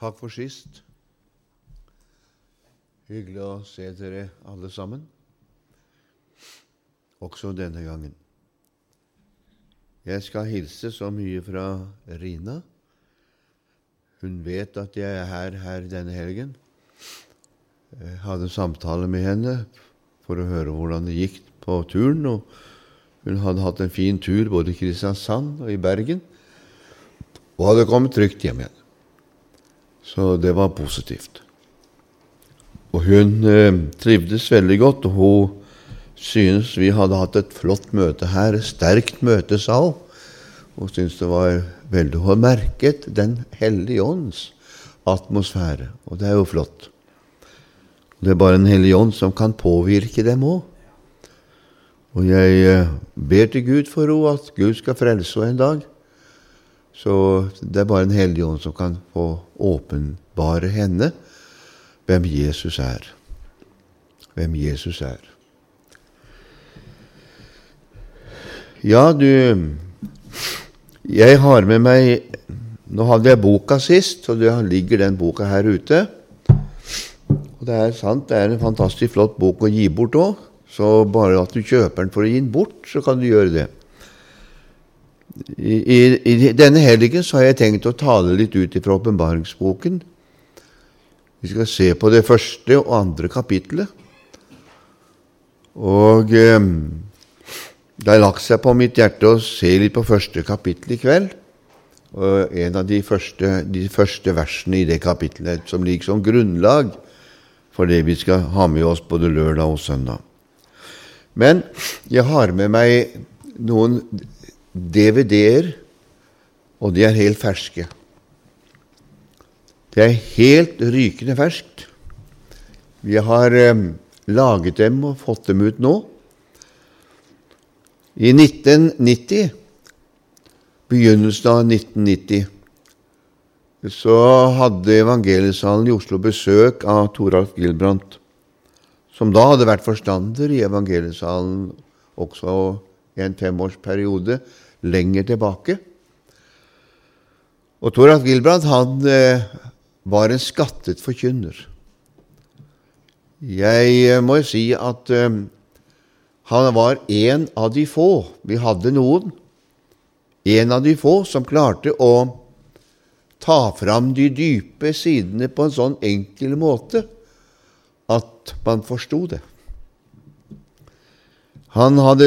Takk for sist. Hyggelig å se dere alle sammen, også denne gangen. Jeg skal hilse så mye fra Rina. Hun vet at jeg er her, her denne helgen. Jeg hadde samtale med henne for å høre hvordan det gikk på turen. og Hun hadde hatt en fin tur både i Kristiansand og i Bergen, og hadde kommet trygt hjem igjen. Så det var positivt. Og hun eh, trivdes veldig godt, og hun synes vi hadde hatt et flott møte her, sterkt møte, sa hun. Hun syntes det var veldig Hun merket Den hellige ånds atmosfære, og det er jo flott. Det er bare Den hellige ånd som kan påvirke dem òg. Og jeg eh, ber til Gud for henne at Gud skal frelse henne en dag. Så det er bare en hellig ånd som kan få åpenbare henne hvem Jesus er. Hvem Jesus er. Ja, du Jeg har med meg Nå hadde jeg boka sist, og det ligger den boka her ute. Og det er sant, det er en fantastisk flott bok å gi bort òg. Så bare at du kjøper den for å gi den bort, så kan du gjøre det. I, i, i denne helgen så har jeg tenkt å tale litt ut fra åpenbaringsboken. Vi skal se på det første og andre kapittelet. Og eh, det har lagt seg på mitt hjerte å se litt på første kapittel i kveld. Og en av de første, de første versene i det kapittelet som ligger som grunnlag for det vi skal ha med oss både lørdag og søndag. Men jeg har med meg noen DVD-er, og de er helt ferske. Det er helt rykende ferskt. Vi har eh, laget dem og fått dem ut nå. I 1990, begynnelsen av 1990, så hadde Evangeliesalen i Oslo besøk av Toralf Gilbrandt, som da hadde vært forstander i Evangeliesalen også i en femårsperiode lenger tilbake. Og Toralf Gilbrand han eh, var en skattet forkynner. Jeg eh, må si at eh, han var en av de få Vi hadde noen. En av de få som klarte å ta fram de dype sidene på en sånn enkel måte at man forsto det. Han hadde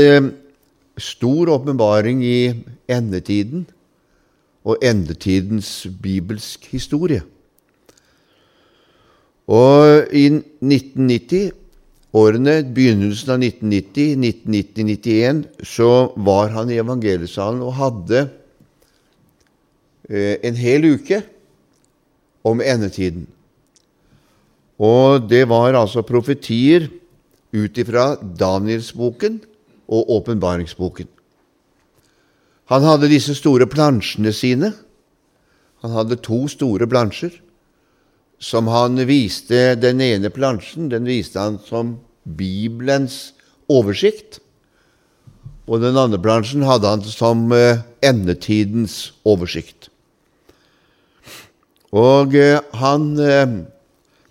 stor åpenbaring i endetiden og endetidens bibelsk historie. Og i 1990, årene begynnelsen av 1990, 1990-1991, så var han i evangeliesalen og hadde eh, en hel uke om endetiden. Og det var altså profetier ut ifra Danielsboken og åpenbaringsboken. Han hadde disse store plansjene sine. Han hadde to store plansjer som han viste Den ene plansjen den viste han som Bibelens oversikt. Og den andre plansjen hadde han som eh, endetidens oversikt. Og eh, han eh,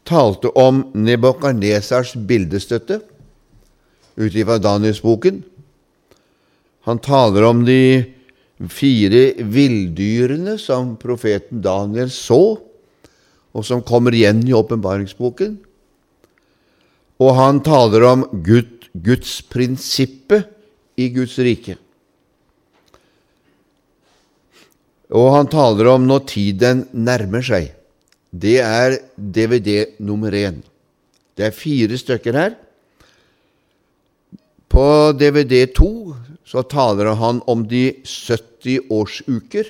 talte om Nebukadnesars bildestøtte ut ifra Danielsboken. Han taler om de fire villdyrene som profeten Daniel så og som kommer igjen i åpenbaringsboken. Og han taler om Gud, Guds prinsippet i Guds rike. Og han taler om når tiden nærmer seg. Det er DVD nummer én. Det er fire stykker her. På DVD2 så taler han om de 70 årsuker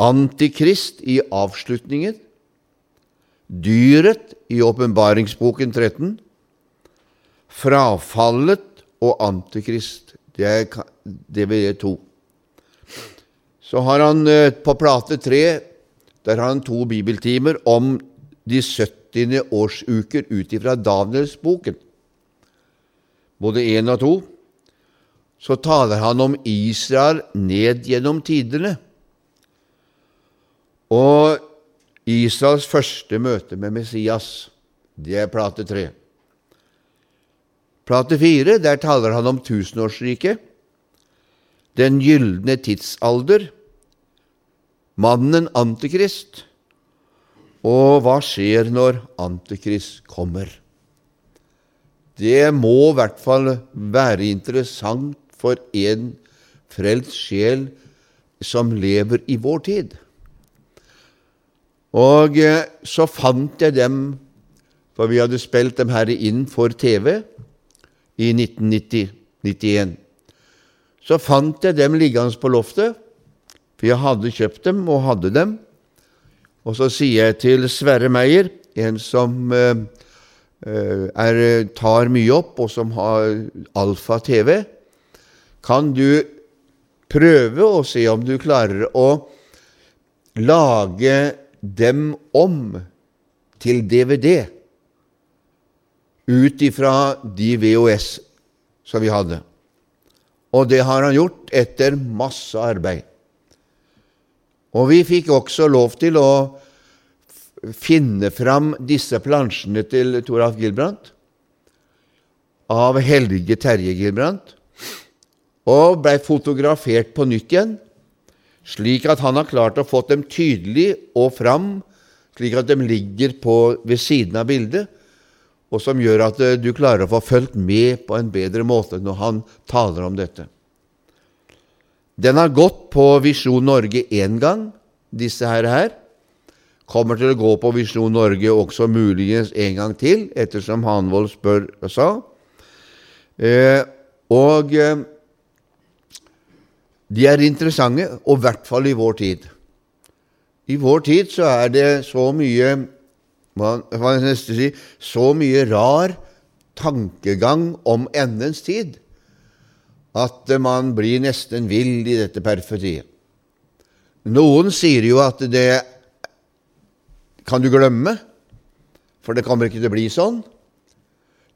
Antikrist i avslutningen, dyret i åpenbaringsboken 13, frafallet og Antikrist. Det er DVD 2. Så har han eh, på plate 3 der har han to bibeltimer om de 70. årsuker ut ifra Danielsboken, både én og to. Så taler han om Israel ned gjennom tidene. Og Israels første møte med Messias. Det er plate tre. Plate fire, der taler han om tusenårsriket, den gylne tidsalder, mannen Antikrist, og hva skjer når Antikrist kommer? Det må i hvert fall være interessant for en frelst sjel som lever i vår tid. Og eh, så fant jeg dem, for vi hadde spilt dem her inn for TV i 1990-91. Så fant jeg dem liggende på loftet, for jeg hadde kjøpt dem og hadde dem. Og så sier jeg til Sverre Meyer, en som eh, er, tar mye opp, og som har Alfa TV, kan du prøve å se om du klarer å lage dem om til DVD ut ifra de VHS som vi hadde. Og det har han gjort etter masse arbeid. Og vi fikk også lov til å finne fram disse plansjene til Toralf Gilbrandt av Helge Terje Gilbrandt, og blei fotografert på nytt igjen, slik at han har klart å få dem tydelig og fram, slik at de ligger på, ved siden av bildet, og som gjør at eh, du klarer å få fulgt med på en bedre måte når han taler om dette. Den har gått på Visjon Norge én gang, disse her, her. Kommer til å gå på Visjon Norge også muligens en gang til, ettersom Hanvold spør og sa. Eh, og eh, de er interessante, og i hvert fall i vår tid. I vår tid så er det så mye hva jeg nesten si, så mye rar tankegang om endens tid at man blir nesten vill i dette periferiet. Noen sier jo at det kan du glemme, for det kommer ikke til å bli sånn.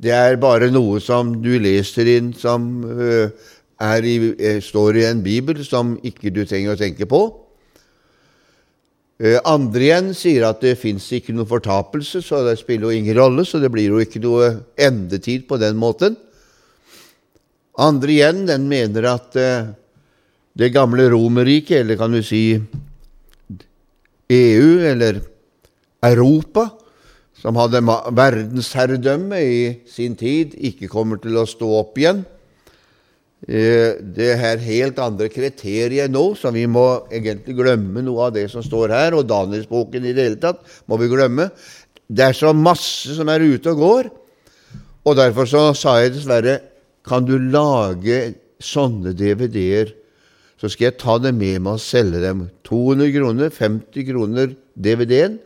Det er bare noe som du leser inn som uh, i, eh, står i en bibel som ikke du trenger å tenke på. Eh, andre igjen sier at det fins ikke noe fortapelse, så det spiller jo ingen rolle, så det blir jo ikke noe endetid på den måten. Andre igjen den mener at det gamle Romerriket, eller kan du si EU, eller Europa, som hadde verdensherredømme i sin tid, ikke kommer til å stå opp igjen. Eh, det er helt andre kriterier nå, så vi må egentlig glemme noe av det som står her. Og Danielsboken i det hele tatt må vi glemme. Det er så masse som er ute og går. Og derfor så sa jeg dessverre kan du lage sånne DVD-er, så skal jeg ta dem med meg og selge dem. 200 kroner, 50 kroner DVD-en.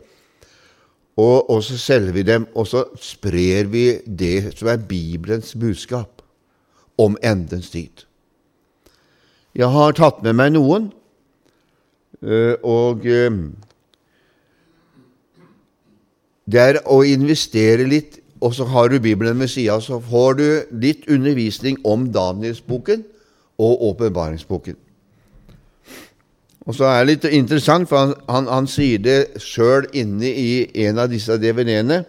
Og, og så selger vi dem, og så sprer vi det som er Bibelens budskap om endens tid. Jeg har tatt med meg noen, eh, og eh, det er å investere litt, og så har du Bibelen ved sida, så får du litt undervisning om Danielsboken og åpenbaringsboken. Og så er det litt interessant, for han, han, han sier det sjøl inne i en av disse DVD-ene.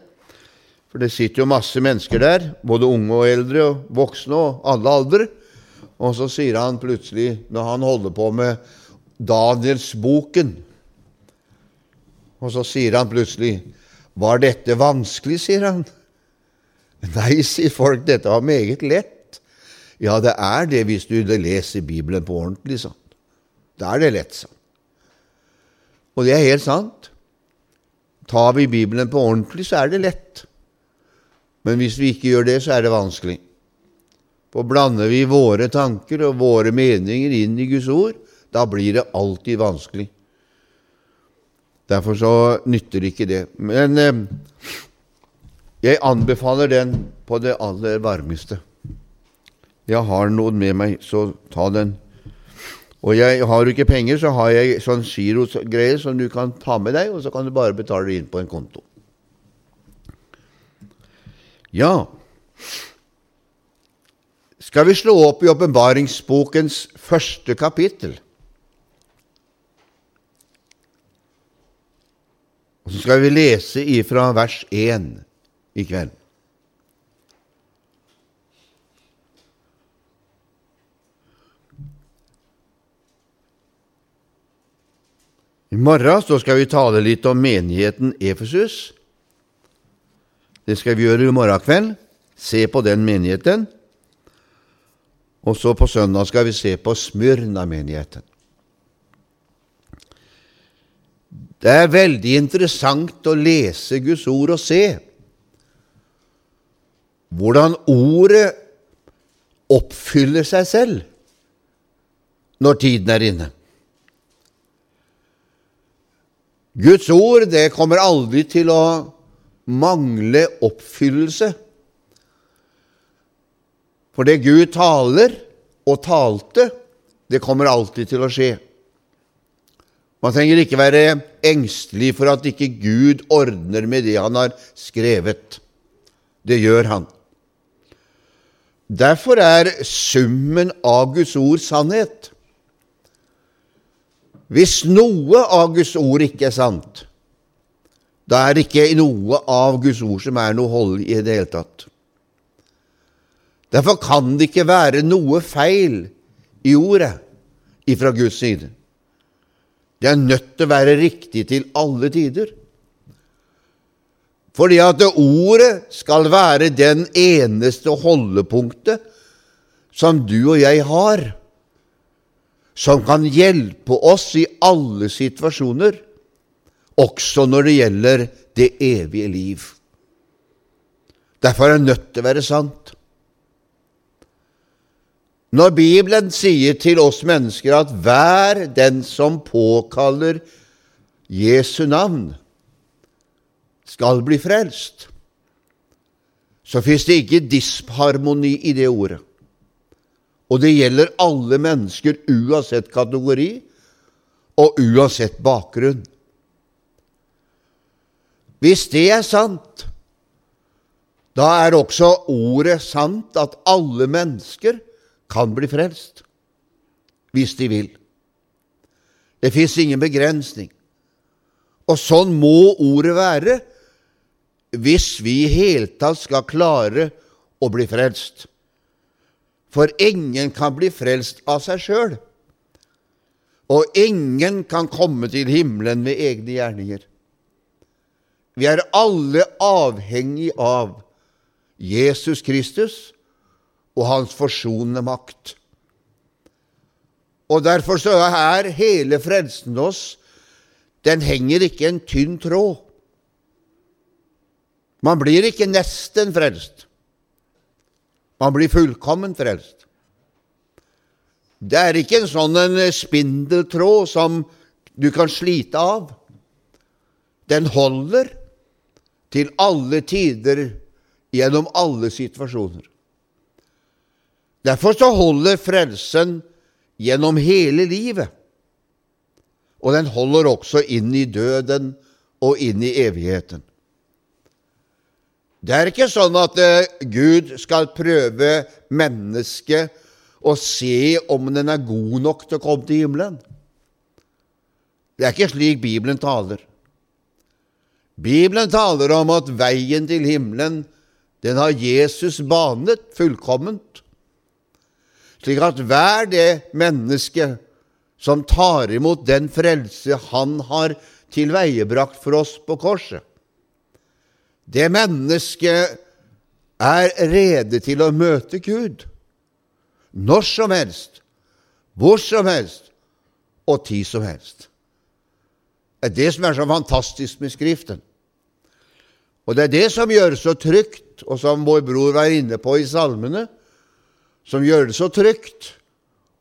For det sitter jo masse mennesker der, både unge og eldre, og voksne og alle aldre. Og så sier han plutselig, når han holder på med Danielsboken Og så sier han plutselig 'Var dette vanskelig?' sier han. Nei, sier folk, dette var meget lett. Ja, det er det hvis du leser Bibelen på ordentlig, sånn. Da er det lett. Og det er helt sant. Tar vi Bibelen på ordentlig, så er det lett. Men hvis vi ikke gjør det, så er det vanskelig. For blander vi våre tanker og våre meninger inn i Guds ord, da blir det alltid vanskelig. Derfor så nytter ikke det. Men eh, jeg anbefaler den på det aller varmeste. Jeg har noen med meg, så ta den. Og jeg har du ikke penger, så har jeg sånn girogreier som du kan ta med deg, og så kan du bare betale det inn på en konto. Ja, skal vi slå opp i åpenbaringsbokens første kapittel? Og så skal vi lese ifra vers 1 i kveld. I morgen så skal vi tale litt om menigheten Efesus. Det skal vi gjøre i morgen kveld. Se på den menigheten. Og så på søndag skal vi se på Smyrna-menigheten. Det er veldig interessant å lese Guds ord og se hvordan ordet oppfyller seg selv når tiden er inne. Guds ord det kommer aldri til å mangle oppfyllelse. For det Gud taler og talte, det kommer alltid til å skje. Man trenger ikke være engstelig for at ikke Gud ordner med det han har skrevet. Det gjør han. Derfor er summen av Guds ord sannhet. Hvis noe av Guds ord ikke er sant, da er det ikke noe av Guds ord som er noe hold i det hele tatt. Derfor kan det ikke være noe feil i ordet ifra Guds side. Det er nødt til å være riktig til alle tider. Fordi at ordet skal være den eneste holdepunktet som du og jeg har som kan hjelpe oss i alle situasjoner, også når det gjelder det evige liv. Derfor er det nødt til å være sant. Når Bibelen sier til oss mennesker at hver den som påkaller Jesu navn, skal bli frelst, så fins det ikke disharmoni i det ordet. Og det gjelder alle mennesker uansett kategori og uansett bakgrunn. Hvis det er sant, da er også ordet sant at alle mennesker kan bli frelst hvis de vil. Det fins ingen begrensning. Og sånn må ordet være hvis vi i hele tatt skal klare å bli frelst. For ingen kan bli frelst av seg sjøl, og ingen kan komme til himmelen ved egne gjerninger. Vi er alle avhengig av Jesus Kristus og hans forsonende makt. Og Derfor så er hele frelsen oss Den henger ikke en tynn tråd. Man blir ikke nesten frelst. Man blir fullkomment frelst. Det er ikke en sånn en spindeltråd som du kan slite av. Den holder til alle tider gjennom alle situasjoner. Derfor så holder frelsen gjennom hele livet. Og den holder også inn i døden og inn i evigheten. Det er ikke sånn at uh, Gud skal prøve mennesket og se om den er god nok til å komme til himmelen. Det er ikke slik Bibelen taler. Bibelen taler om at veien til himmelen, den har Jesus banet fullkomment, slik at hver det menneske som tar imot den frelse Han har tilveiebrakt for oss på korset, det mennesket er rede til å møte Gud når som helst, hvor som helst og tid som helst. Det er det som er så fantastisk med Skriften. Og det er det som gjør det så trygt, og som vår bror var inne på i salmene, som gjør det så trygt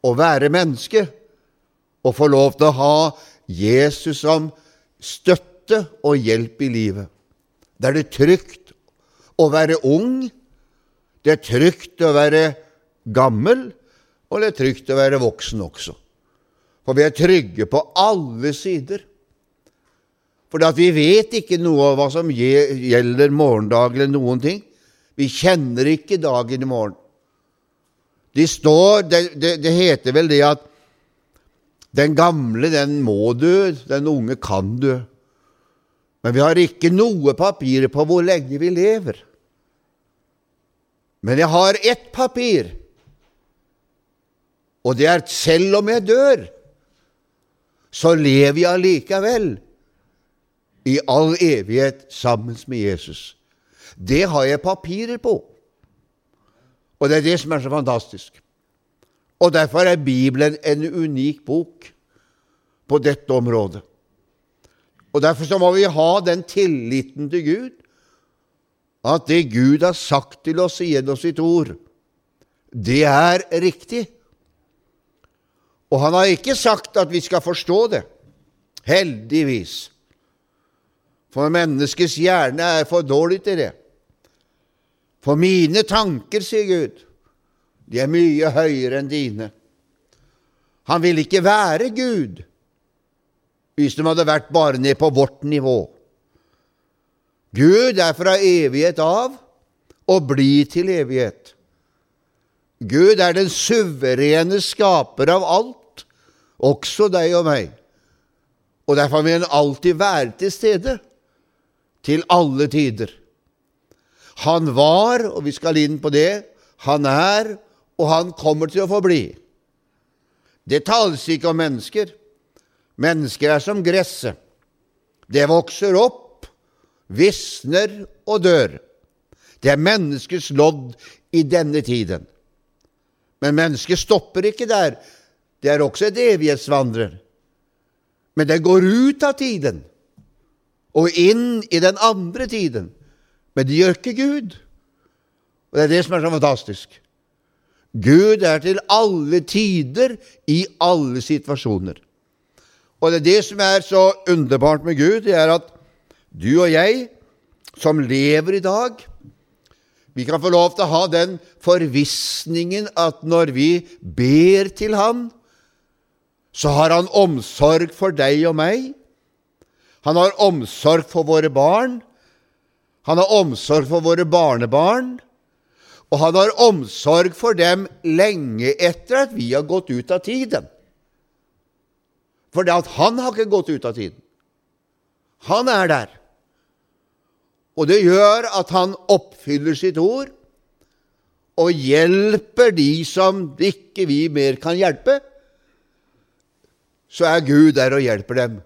å være menneske og få lov til å ha Jesus som støtte og hjelp i livet. Da er det trygt å være ung, det er trygt å være gammel, og det er trygt å være voksen også. For vi er trygge på alle sider. For vi vet ikke noe av hva som gjelder morgendag eller noen ting. Vi kjenner ikke dagen i morgen. De står, det, det, det heter vel det at den gamle, den må dø, den unge kan dø. Men vi har ikke noe papir på hvor lenge vi lever. Men jeg har ett papir, og det er at selv om jeg dør, så lever jeg allikevel i all evighet sammen med Jesus. Det har jeg papirer på. Og det er det som er så fantastisk. Og derfor er Bibelen en unik bok på dette området. Og Derfor så må vi ha den tilliten til Gud at det Gud har sagt til oss gjennom sitt ord, det er riktig. Og han har ikke sagt at vi skal forstå det. Heldigvis. For menneskets hjerne er for dårlig til det. For mine tanker, sier Gud, de er mye høyere enn dine. Han vil ikke være Gud hvis de hadde vært bare ned på vårt nivå. Gud er fra evighet av og blir til evighet. Gud er den suverene skaper av alt, også deg og meg. Og derfor vil han alltid være til stede, til alle tider. Han var, og vi skal inn på det, han er, og han kommer til å forbli. Det tales ikke om mennesker. Mennesker er som gresset. Det vokser opp, visner og dør. Det er menneskets lodd i denne tiden. Men mennesket stopper ikke der. Det er også et evighetsvandrer. Men det går ut av tiden og inn i den andre tiden. Men det gjør ikke Gud. Og det er det som er så fantastisk. Gud er til alle tider, i alle situasjoner. Og det er det som er så underbart med Gud, det er at du og jeg, som lever i dag, vi kan få lov til å ha den forvissningen at når vi ber til Han, så har Han omsorg for deg og meg. Han har omsorg for våre barn. Han har omsorg for våre barnebarn, og han har omsorg for dem lenge etter at vi har gått ut av tiden. For det at han har ikke gått ut av tiden. Han er der. Og det gjør at han oppfyller sitt ord og hjelper de som ikke vi mer kan hjelpe. Så er Gud der og hjelper dem.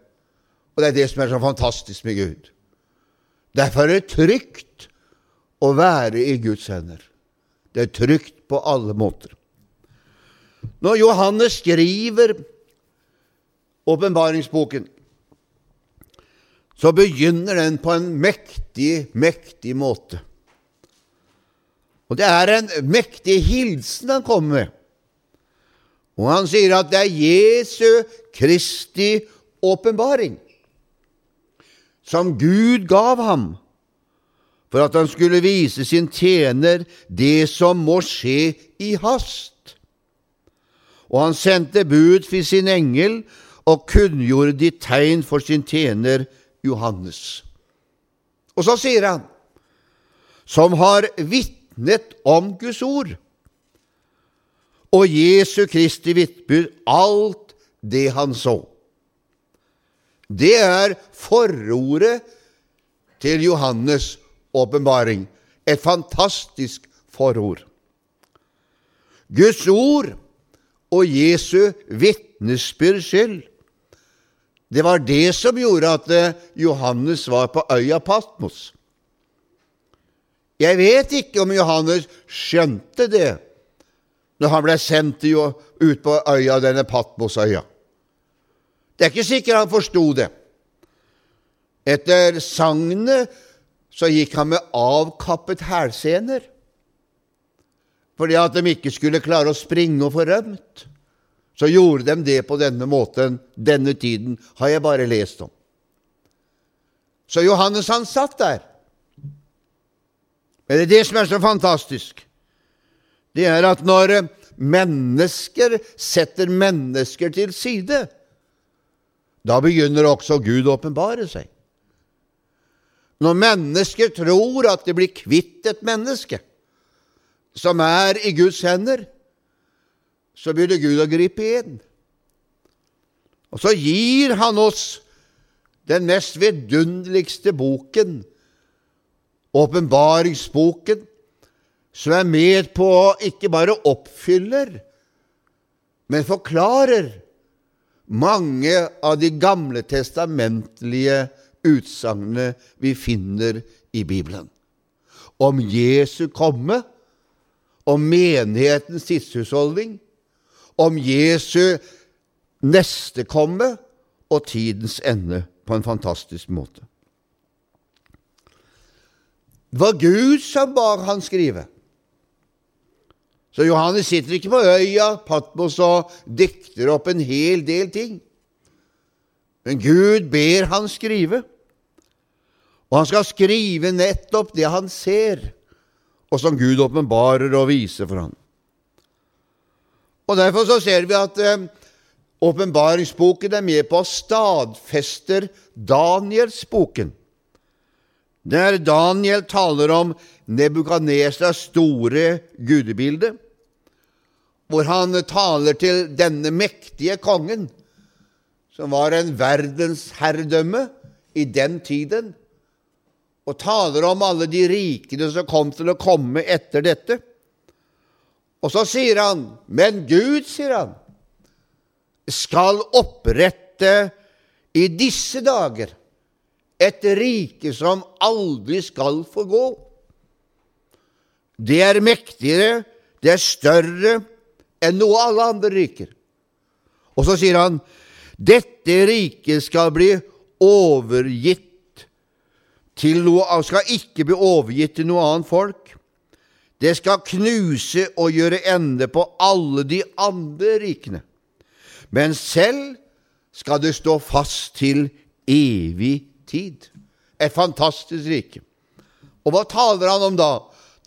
Og det er det som er så fantastisk med Gud. Derfor er det trygt å være i Guds hender. Det er trygt på alle måter. Når Johannes skriver åpenbaringsboken, så begynner den på en mektig, mektig måte. Og det er en mektig hilsen han kommer med. Og han sier at det er Jesu Kristi åpenbaring som Gud gav ham, for at han skulle vise sin tjener det som må skje i hast. Og han sendte bud for sin engel og kunngjorde de tegn for sin tjener Johannes. Og så sier han, som har vitnet om Guds ord, og Jesu Kristi vitbud alt det han så. Det er forordet til Johannes' åpenbaring. Et fantastisk forord. Guds ord og Jesu vitnesbyrd skyld. Det var det som gjorde at eh, Johannes var på øya Patmos. Jeg vet ikke om Johannes skjønte det når han ble sendt ut på øya, denne Patmosøya. Det er ikke sikkert han forsto det. Etter sagnet så gikk han med avkappet hælsener fordi at de ikke skulle klare å springe og få rømt. Så gjorde de det på denne måten. Denne tiden har jeg bare lest om. Så Johannes, han satt der. Men det er det som er så fantastisk. Det er at når mennesker setter mennesker til side, da begynner også Gud å åpenbare seg. Når mennesker tror at de blir kvitt et menneske som er i Guds hender, så begynner Gud å gripe inn. Og så gir han oss den mest vidunderligste boken, åpenbaringsboken, som er med på å ikke bare oppfyller, men forklarer mange av de gamle testamentlige utsagnene vi finner i Bibelen. Om Jesu komme, om menighetens tidshusholdning, om Jesu neste komme og tidens ende på en fantastisk måte. Det var Gud som bar han skrive. Så Johannes sitter ikke på øya Patmos og dikter opp en hel del ting. Men Gud ber han skrive. Og han skal skrive nettopp det han ser, og som Gud åpenbarer og viser for ham. Og Derfor så ser vi at eh, er med på å stadfester Danielsboken, der Daniel taler om Nebukadnesas store gudebilde, hvor han taler til denne mektige kongen, som var en verdensherredømme i den tiden, og taler om alle de rikene som kom til å komme etter dette. Og så sier han, men Gud, sier han, skal opprette i disse dager et rike som aldri skal få gå. Det er mektigere, det er større enn noe alle andre riker. Og så sier han, dette riket skal bli overgitt til noe, skal ikke bli overgitt til noe annet folk. Det skal knuse og gjøre ende på alle de andre rikene. Men selv skal det stå fast til evig tid. Et fantastisk rike. Og hva taler han om da?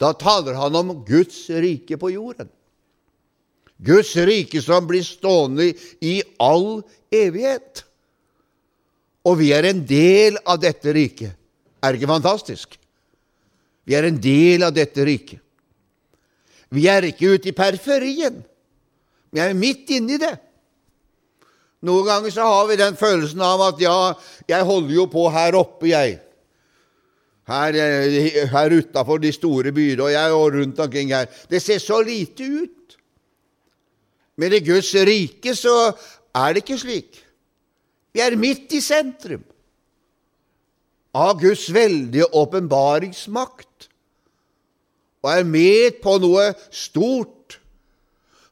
Da taler han om Guds rike på jorden. Guds rike som blir stående i all evighet. Og vi er en del av dette riket. Er det ikke fantastisk? Vi er en del av dette riket. Vi er ikke ute i periferien. Vi er midt inni det. Noen ganger så har vi den følelsen av at ja, jeg holder jo på her oppe, jeg. Her, eh, her utafor de store byene og jeg og rundt omkring her. Det ser så lite ut. Men i Guds rike så er det ikke slik. Vi er midt i sentrum av Guds veldige åpenbaringsmakt og er med på noe stort.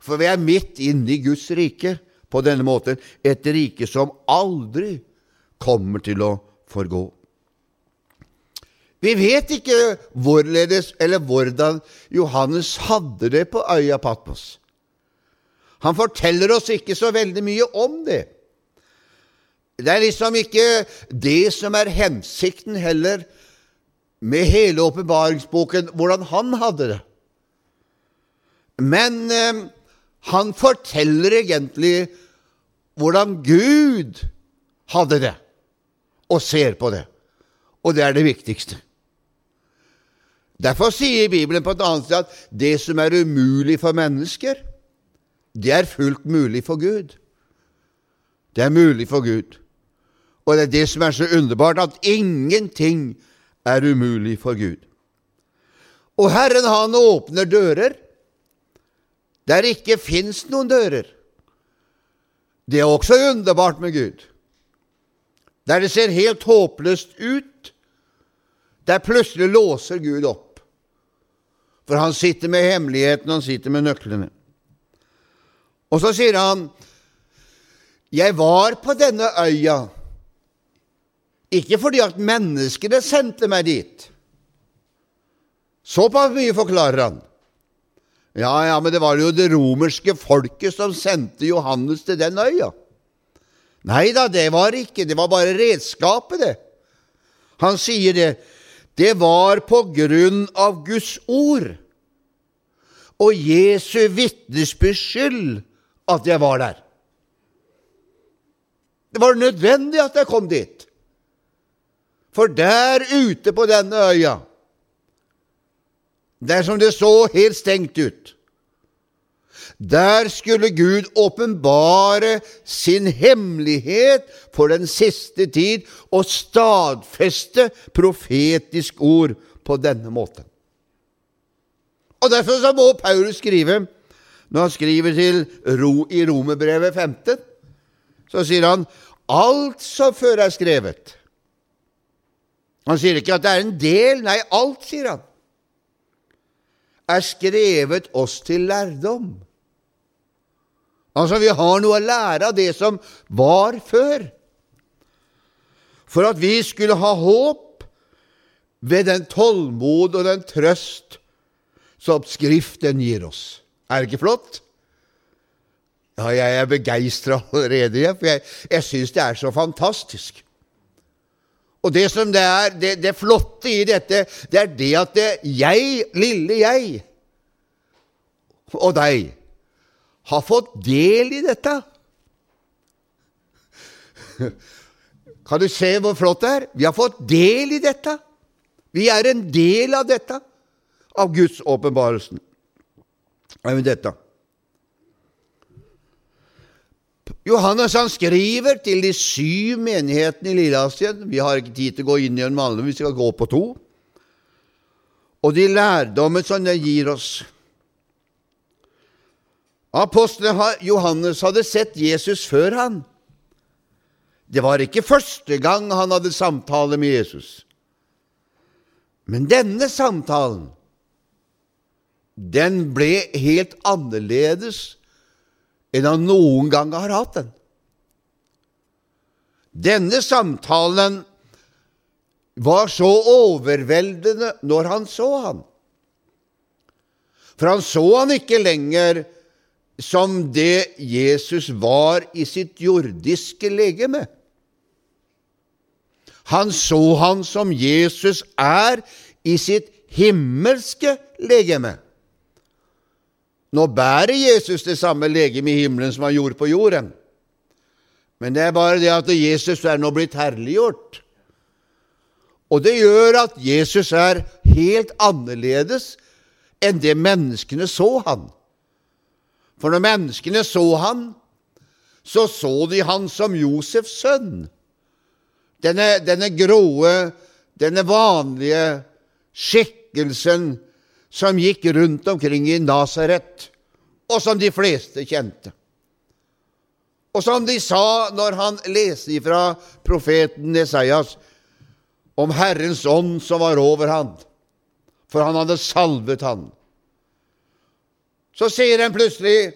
For vi er midt inne i Guds rike på denne måten, et rike som aldri kommer til å forgå. Vi vet ikke hvorledes eller hvordan Johannes hadde det på øya Patmos. Han forteller oss ikke så veldig mye om det. Det er liksom ikke det som er hensikten heller med hele åpenbaringsboken, hvordan han hadde det. Men eh, han forteller egentlig hvordan Gud hadde det, og ser på det. Og det er det viktigste. Derfor sier Bibelen på et annet sted at det som er umulig for mennesker, det er fullt mulig for Gud. Det er mulig for Gud. Og det er det som er så underbart, at ingenting er umulig for Gud. Og Herren, han åpner dører der ikke fins noen dører. Det er også underbart med Gud. Der det ser helt håpløst ut, der plutselig låser Gud opp. For han sitter med hemmeligheten, han sitter med nøklene. Og så sier han, 'Jeg var på denne øya' Ikke fordi at menneskene sendte meg dit. Såpass mye forklarer han. Ja, ja, men det var jo det romerske folket som sendte Johannes til den øya. Nei da, det var ikke. Det var bare redskapet, det. Han sier det. Det var på grunn av Guds ord og Jesu vitnesbyrds skyld at jeg var der. Det var nødvendig at jeg kom dit. For der ute på denne øya, der som det så helt stengt ut, Der skulle Gud åpenbare sin hemmelighet for den siste tid og stadfeste profetisk ord på denne måten. Og Derfor så må Paulus skrive, når han skriver til Ro i Romerbrevet 15, så sier han alt som før er skrevet. Han sier ikke at det er en del, nei, alt, sier han, er skrevet oss til lærdom. Altså, vi har noe å lære av det som var før, for at vi skulle ha håp ved den tålmod og den trøst som Skriften gir oss. Er det ikke flott? Ja, jeg er begeistra allerede, for jeg, jeg syns det er så fantastisk. Og det som det er, det, det flotte i dette, det er det at det, jeg, lille jeg, og deg, har fått del i dette. Kan du se hvor flott det er? Vi har fått del i dette. Vi er en del av dette, av Guds åpenbarelsen. Dette. Johannes han skriver til de syv menighetene i Lilleasien. Vi har ikke tid til å gå inn gjennom alle, vi skal gå på to. Og de lærdommer som den gir oss. Apostelen Johannes hadde sett Jesus før han. Det var ikke første gang han hadde samtale med Jesus. Men denne samtalen, den ble helt annerledes enn han noen gang har hatt den. Denne samtalen var så overveldende når han så han. For han så han ikke lenger som det Jesus var i sitt jordiske legeme. Han så han som Jesus er i sitt himmelske legeme. Nå bærer Jesus det samme legeme i himmelen som han gjorde på jorden. Men det er bare det at Jesus er nå blitt herliggjort. Og det gjør at Jesus er helt annerledes enn det menneskene så han. For når menneskene så han, så så de han som Josefs sønn. Denne, denne gråe, denne vanlige skikkelsen som gikk rundt omkring i Nasaret, og som de fleste kjente. Og som de sa når han leste fra profeten Esaias om Herrens ånd som var over han, for han hadde salvet han. Så sier han plutselig,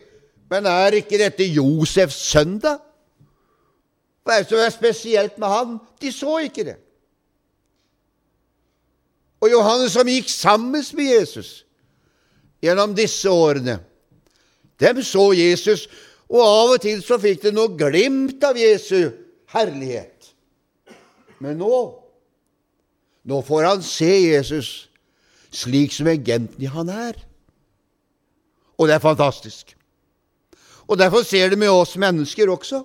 men er ikke dette Josefs sønn, da? Hva er det som er spesielt med han? De så ikke det. Og Johannes som gikk sammen med Jesus gjennom disse årene, dem så Jesus, og av og til så fikk de noe glimt av Jesu herlighet. Men nå nå får han se Jesus slik som egentlig han er. Og det er fantastisk. Og derfor ser det med oss mennesker også.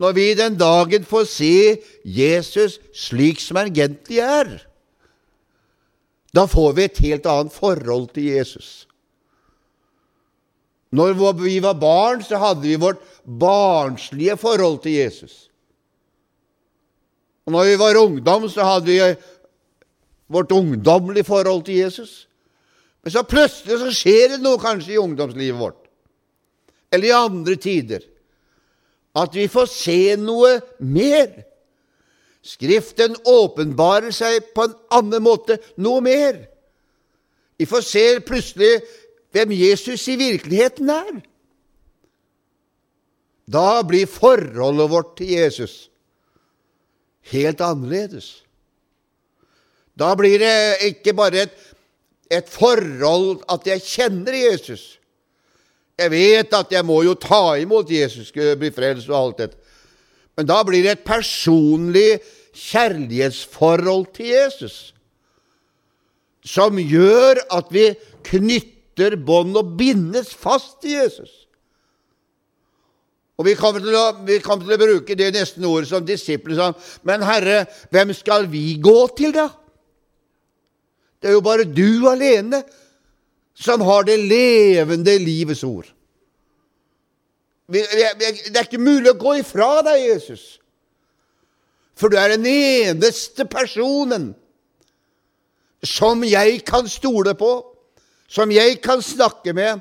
Når vi den dagen får se Jesus slik som han egentlig er, da får vi et helt annet forhold til Jesus. Når vi var barn, så hadde vi vårt barnslige forhold til Jesus. Og når vi var ungdom, så hadde vi vårt ungdommelige forhold til Jesus. Men så plutselig så skjer det noe kanskje i ungdomslivet vårt, eller i andre tider, at vi får se noe mer Skriften åpenbarer seg på en annen måte, noe mer. Vi får se plutselig hvem Jesus i virkeligheten er. Da blir forholdet vårt til Jesus helt annerledes. Da blir det ikke bare et, et forhold at jeg kjenner Jesus. Jeg vet at jeg må jo ta imot Jesus, skulle bli frelst og alt dette. Men da blir det et personlig kjærlighetsforhold til Jesus som gjør at vi knytter bånd og bindes fast til Jesus. Og Vi kommer, å, vi kommer til å bruke det nesten ordet som disiplene sa. Men Herre, hvem skal vi gå til, da? Det er jo bare du alene som har det levende livets ord. Det er ikke mulig å gå ifra deg, Jesus. For du er den eneste personen som jeg kan stole på, som jeg kan snakke med,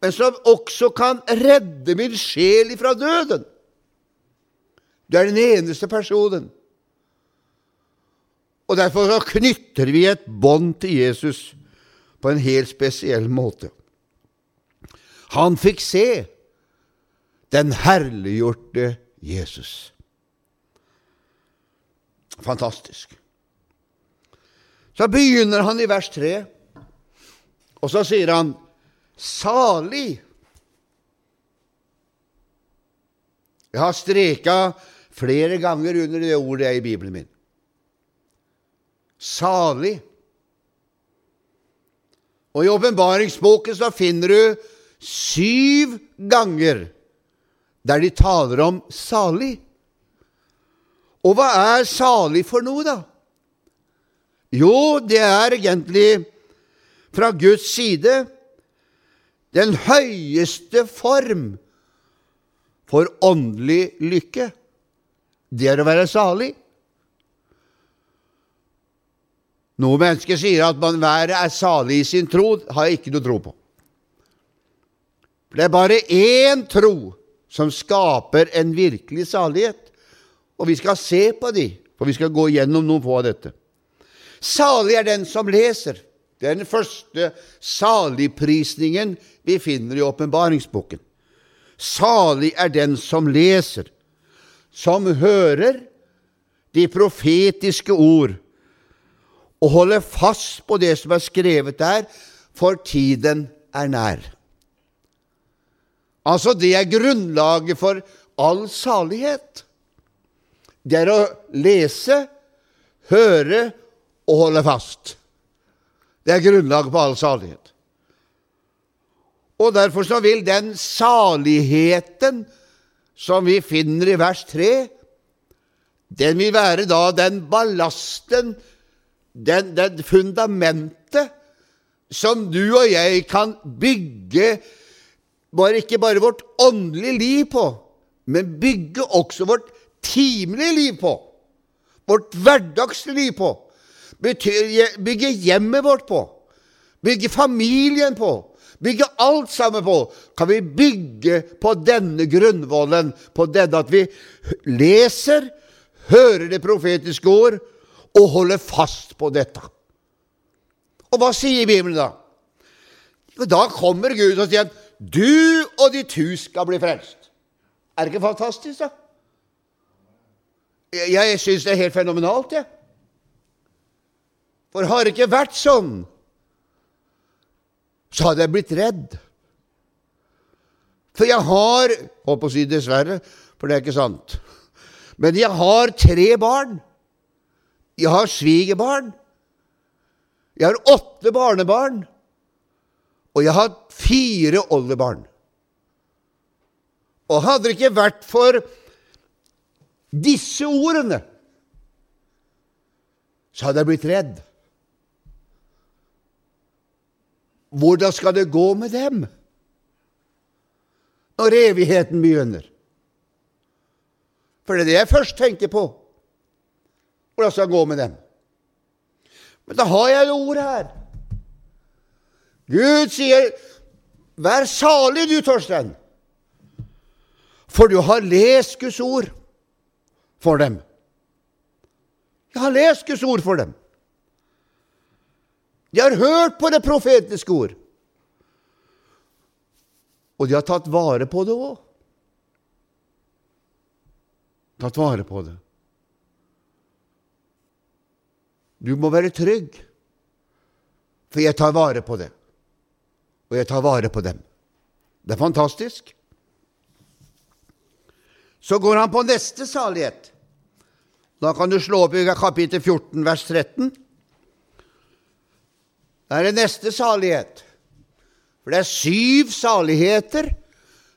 men som også kan redde min sjel ifra døden. Du er den eneste personen. Og Derfor så knytter vi et bånd til Jesus på en helt spesiell måte. Han fikk se den herliggjorte Jesus. Fantastisk. Så begynner han i vers 3, og så sier han salig. Jeg har streka flere ganger under det ordet i Bibelen min. Salig. Og i åpenbaringsboken så finner du syv ganger der de taler om salig. Og hva er salig for noe, da? Jo, det er egentlig fra Guds side den høyeste form for åndelig lykke. Det er å være salig. Noen mennesker sier at man hver er salig i sin tro. har jeg ikke noe tro på. For Det er bare én tro som skaper en virkelig salighet. Og vi skal se på de, for vi skal gå gjennom noen få av dette. Salig er den som leser. Det er den første saligprisningen vi finner i åpenbaringsboken. Salig er den som leser, som hører de profetiske ord og holder fast på det som er skrevet der, for tiden er nær. Altså, det er grunnlaget for all salighet. Det er å lese, høre og holde fast. Det er grunnlaget på all salighet. Og derfor så vil den saligheten som vi finner i vers 3, den vil være da den ballasten, den, den fundamentet, som du og jeg kan bygge bare ikke bare vårt åndelige liv på, men bygge også vårt timelige liv på, vårt hverdagslige liv på, bygge hjemmet vårt på, bygge familien på, bygge alt sammen på, kan vi bygge på denne grunnvollen, på denne at vi leser, hører det profetiske ord og holder fast på dette. Og hva sier Bibelen da? Da kommer Gud og sier du og ditt hus skal bli frelst. Er det ikke fantastisk, da? Jeg, jeg syns det er helt fenomenalt, jeg. For har det ikke vært sånn, så hadde jeg blitt redd. For jeg har Holdt på å si dessverre, for det er ikke sant. Men jeg har tre barn. Jeg har svigerbarn. Jeg har åtte barnebarn. Og jeg har fire oldebarn. Og hadde det ikke vært for disse ordene, så hadde jeg blitt redd. Hvordan skal det gå med dem når evigheten begynner? For det er det jeg først tenker på. Hvordan skal det gå med dem? Men da har jeg jo ord her. Gud sier, 'Vær salig, du, Torstein', for du har lest Guds ord for dem. Jeg har lest Guds ord for dem. De har hørt på det profetiske ord. Og de har tatt vare på det òg. Tatt vare på det. Du må være trygg, for jeg tar vare på det og jeg tar vare på dem. Det er fantastisk. Så går han på neste salighet. Da kan du slå opp i kapittel 14, vers 13. Det er det neste salighet. For det er syv saligheter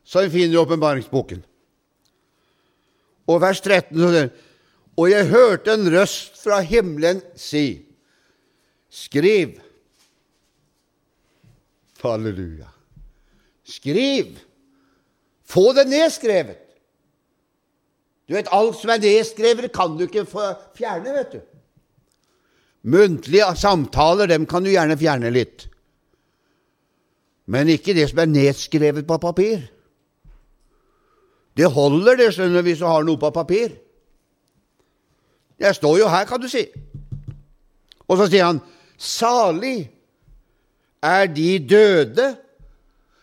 som vi finner i åpenbaringsboken. Og vers 13 så Og jeg hørte en røst fra himmelen si, Skriv Halleluja. Skriv! Få det nedskrevet. Du vet, Alt som er nedskrevet, kan du ikke fjerne, vet du. Muntlige samtaler dem kan du gjerne fjerne litt. Men ikke det som er nedskrevet på papir. Det holder, det, skjønner hvis du har noe på papir. Jeg står jo her, kan du si. Og så sier han, salig er de døde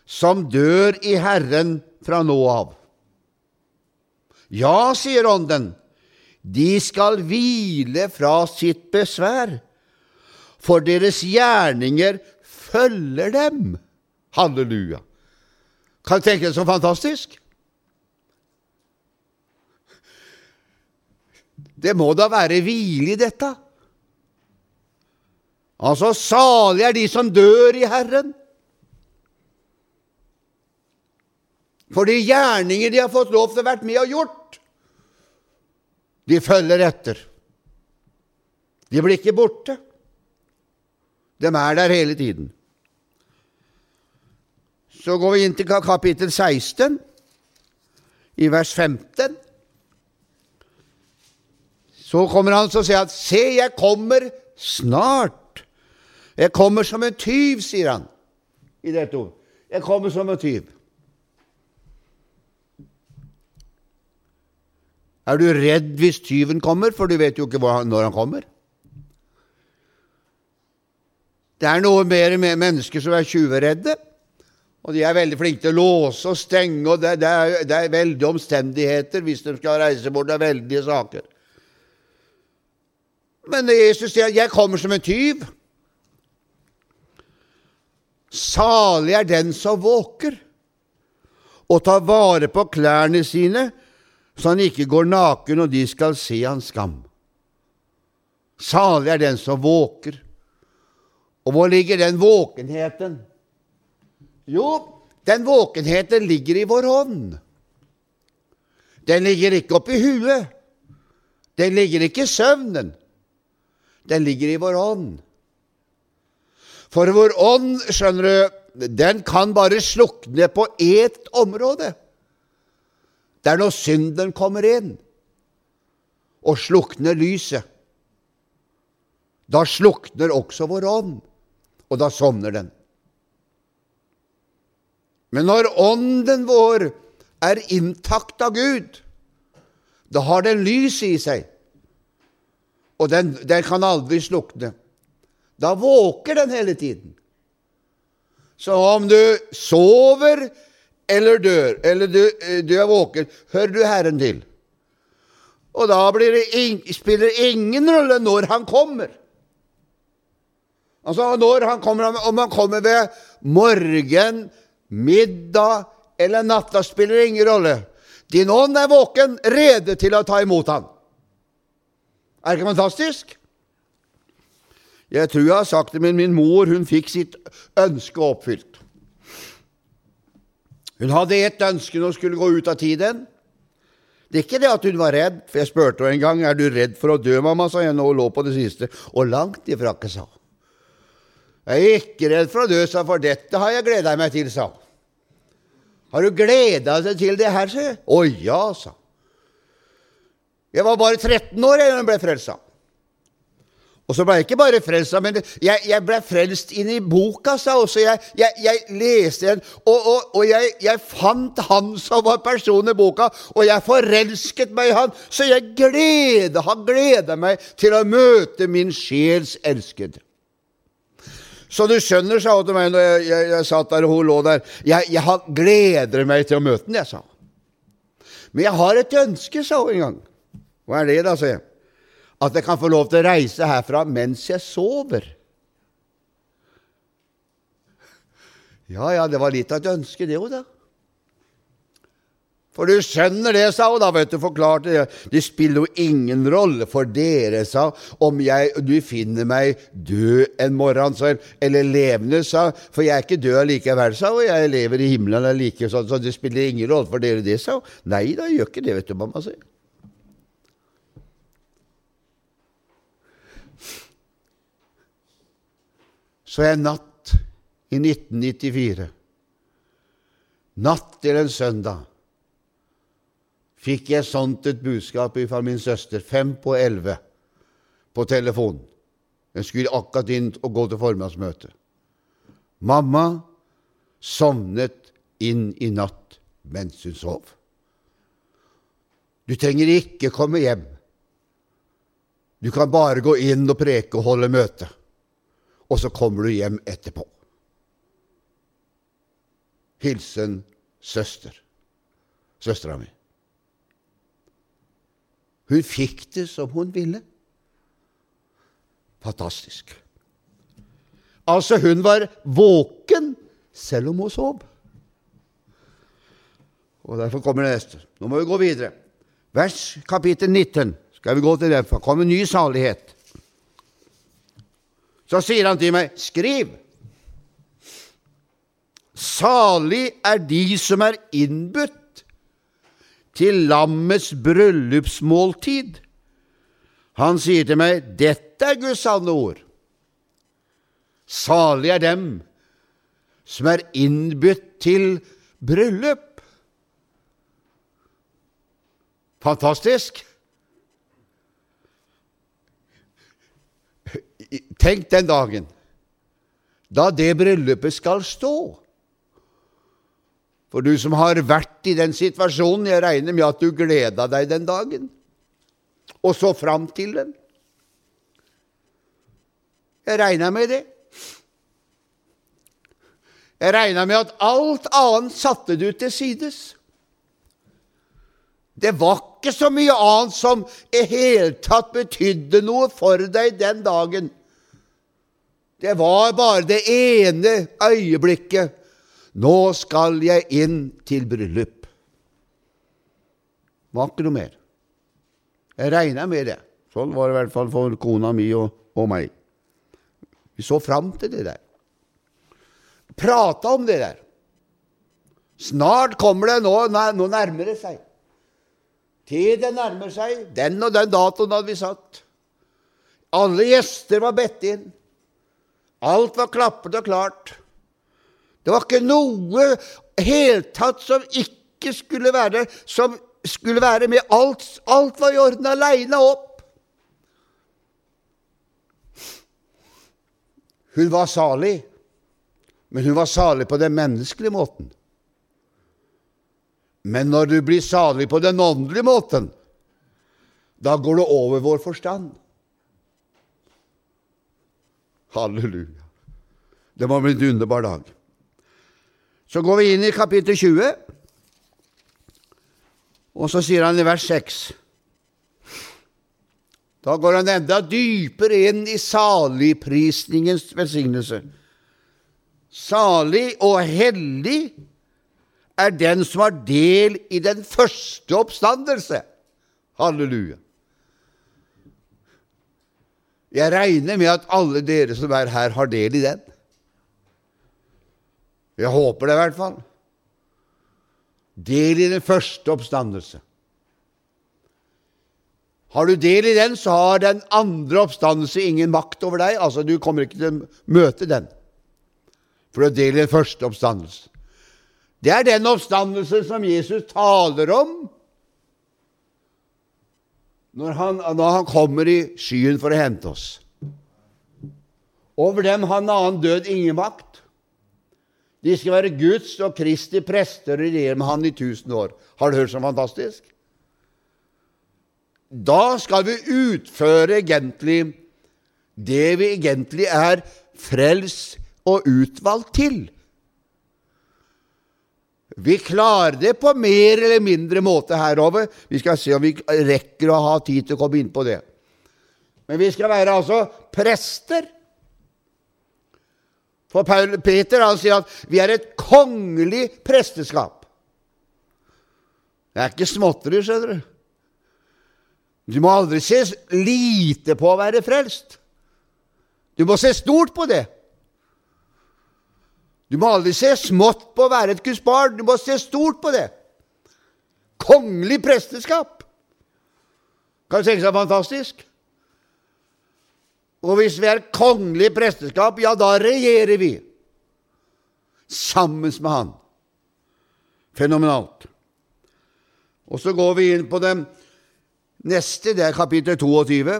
som dør i Herren fra nå av. Ja, sier Ånden, de skal hvile fra sitt besvær, for deres gjerninger følger dem. Halleluja. Kan du tenke deg så fantastisk? Det må da være hvile i dette? Altså, salig er de som dør i Herren. For de gjerninger de har fått lov til å være med og gjort, de følger etter. De blir ikke borte. De er der hele tiden. Så går vi inn til kapittel 16, i vers 15. Så kommer han og sier at 'Se, jeg kommer snart'. Jeg kommer som en tyv, sier han i dette ord. Jeg kommer som en tyv. Er du redd hvis tyven kommer, for du vet jo ikke når han kommer? Det er noe mer med mennesker som er tjuveredde. Og de er veldig flinke til å låse og stenge, og det, det, er, det er veldige omstendigheter hvis de skal reise bort. Det er veldige saker. Men Jesus sier 'Jeg kommer som en tyv'. Salig er den som våker og tar vare på klærne sine, så han ikke går naken og de skal se hans skam. Salig er den som våker. Og hvor ligger den våkenheten? Jo, den våkenheten ligger i vår hånd. Den ligger ikke oppi huet. Den ligger ikke i søvnen. Den ligger i vår ånd. For vår ånd, skjønner du, den kan bare slukne på ett område. Det er når synden kommer inn og slukner lyset. Da slukner også vår ånd, og da sovner den. Men når ånden vår er intakt av Gud, da har den lys i seg, og den, den kan aldri slukne. Da våker den hele tiden. Så om du sover eller dør, eller du, du er våken, hører du Herren til. Og da det in, spiller det ingen rolle når han kommer. Altså når han kommer, Om han kommer ved morgen, middag eller natta, spiller det ingen rolle. Din ånd er våken, rede til å ta imot ham. Er det ikke fantastisk? Jeg tror jeg har sagt det, men min mor hun fikk sitt ønske oppfylt. Hun hadde ett ønske når hun skulle gå ut av tiden. Det er ikke det at hun var redd, for jeg spurte henne en gang er du redd for å dø, mamma, sa jeg når hun lå på det siste. Og langt ifra ikke, sa hun. Jeg er ikke redd for å dø, sa for dette har jeg gleda meg til, sa hun. Har du gleda deg til det her, sa jeg. Å ja, sa hun. Jeg var bare 13 år da hun ble frelsa. Og så ble jeg ikke bare frelst, men jeg, jeg, ble frelst inn i boka, sa også. Jeg, jeg, jeg leste den, og, og, og jeg, fant han som var personen i boka, og jeg forelsket meg i han. Så jeg gleder, har gleda meg til å møte min sjels elskede. Så du skjønner, sa hun til meg når jeg, jeg, jeg, satt der og hun lå der, jeg, jeg gleder meg til å møte den, jeg, sa Men jeg har et ønske, sa hun en gang. Hva er det, da, sa jeg. At jeg kan få lov til å reise herfra mens jeg sover. Ja, ja, det var litt av et ønske, det òg, da. For du skjønner det, sa hun da, vet du, forklarte det. Det spiller jo ingen rolle for dere, sa om jeg, du finner meg død en morgen, sa eller levende, sa for jeg er ikke død allikevel, sa hun, jeg lever i himmelen allikevel, så det spiller ingen rolle for dere, det, sa hun. Nei da, gjør ikke det, vet du, mamma, sier Så en natt i 1994, natt til en søndag, fikk jeg sånt et budskap fra min søster, fem på elleve, på telefon. Jeg skulle akkurat inn og gå til formiddagsmøte. Mamma sovnet inn i natt mens hun sov. Du trenger ikke komme hjem. Du kan bare gå inn og preke og holde møte, og så kommer du hjem etterpå. Hilsen søster. Søstera mi. Hun fikk det som hun ville. Fantastisk. Altså, hun var våken selv om hun sov. Og Derfor kommer det neste. Nå må vi gå videre. Vers kapittel 19 skal vi gå til det, for det kommer ny salighet. Så sier han til meg, skriv. Salig er de som er innbudt til lammets bryllupsmåltid. Han sier til meg, dette er Guds sanne ord. Salig er dem som er innbudt til bryllup. Fantastisk! Tenk den dagen da det bryllupet skal stå. For du som har vært i den situasjonen, jeg regner med at du gleda deg den dagen, og så fram til den. Jeg regna med det. Jeg regna med at alt annet satte du til sides. Det var ikke så mye annet som i hele tatt betydde noe for deg den dagen. Det var bare det ene øyeblikket. Nå skal jeg inn til bryllup. Det var ikke noe mer. Jeg regna med det. Sånn var det i hvert fall for kona mi og, og meg. Vi så fram til det der. Prata om det der. Snart kommer det, nå, nå nærmer det seg. Tiden nærmer seg. Den og den datoen hadde vi satt. Alle gjester var bedt inn. Alt var klappet og klart. Det var ikke noe heltatt som ikke skulle være som skulle være med. Alt, alt var i orden, aleine opp. Hun var salig, men hun var salig på den menneskelige måten. Men når du blir salig på den åndelige måten, da går det over vår forstand. Halleluja. Det må bli en underbar dag. Så går vi inn i kapittel 20, og så sier han i vers 6 Da går han enda dypere inn i saligprisningens velsignelse. Salig og hellig er den som har del i den første oppstandelse. Halleluja. Jeg regner med at alle dere som er her, har del i den. Jeg håper det i hvert fall. Del i den første oppstandelse. Har du del i den, så har den andre oppstandelse ingen makt over deg. Altså, du kommer ikke til å møte den, for du har del i den første oppstandelse. Det er den oppstandelse som Jesus taler om når han, når han kommer i skyen for å hente oss. Over dem har en annen død ingen makt. De skal være Guds og Kristi prester og regjere med Han i tusen år. Har du hørt så fantastisk? Da skal vi utføre egentlig det vi egentlig er frelst og utvalgt til. Vi klarer det på mer eller mindre måte herover. Vi skal se om vi rekker å ha tid til å komme inn på det. Men vi skal være altså prester. For Peter han sier at vi er et kongelig presteskap. Det er ikke småtteri, skjønner du. Du må aldri se lite på å være frelst. Du må se stort på det. Du må aldri se smått på å være et Guds barn, du må se stort på det. Kongelig presteskap. Kan du tenke seg fantastisk? Og hvis vi er kongelig presteskap, ja, da regjerer vi. sammen med han. Fenomenalt. Og så går vi inn på den neste, det er kapittel 22,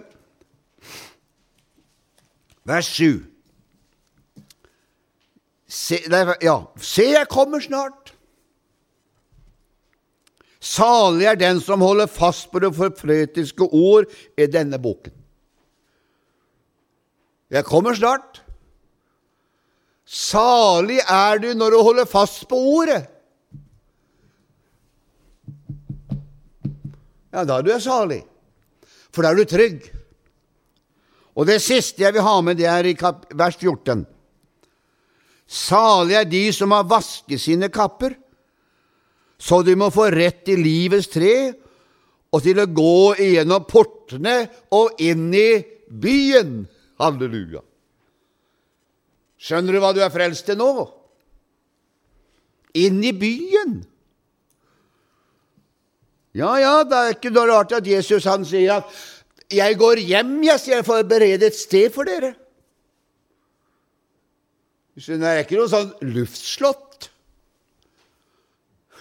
vers 7. Se, ja, se, jeg kommer snart. Salig er den som holder fast på det forfretiske ord i denne boken. Jeg kommer snart. Salig er du når du holder fast på ordet. Ja, da er du salig, for da er du trygg. Og det siste jeg vil ha med, det er i vers 14. Salig er de som har vasket sine kapper, så de må få rett i livets tre og til å gå igjennom portene og inn i byen. Halleluja. Skjønner du hva du er frelst til nå? Inn i byen. Ja, ja, det er ikke noe rart at Jesus han sier at 'jeg går hjem, jeg, sier jeg får berede et sted for dere'. Det er ikke noe sånn luftslott.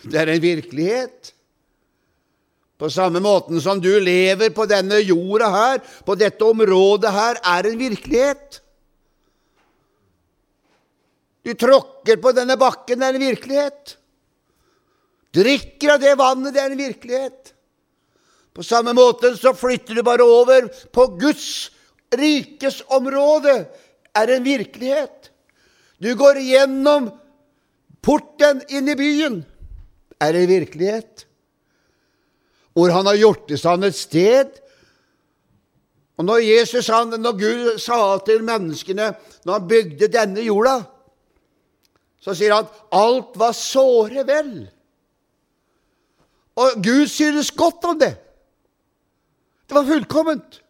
Det er en virkelighet. På samme måten som du lever på denne jorda her, på dette området her, er en virkelighet. Du tråkker på denne bakken, det er en virkelighet. Drikker av det vannet, det er en virkelighet. På samme måte så flytter du bare over på Guds rikes område, er en virkelighet. Du går gjennom porten inn i byen, er det virkelighet. Hvor han har gjort det sånn et sted. Og når Jesus, han, når Gud sa til menneskene når han bygde denne jorda, så sier han at alt var såre vel. Og Gud synes godt om det. Det var fullkomment.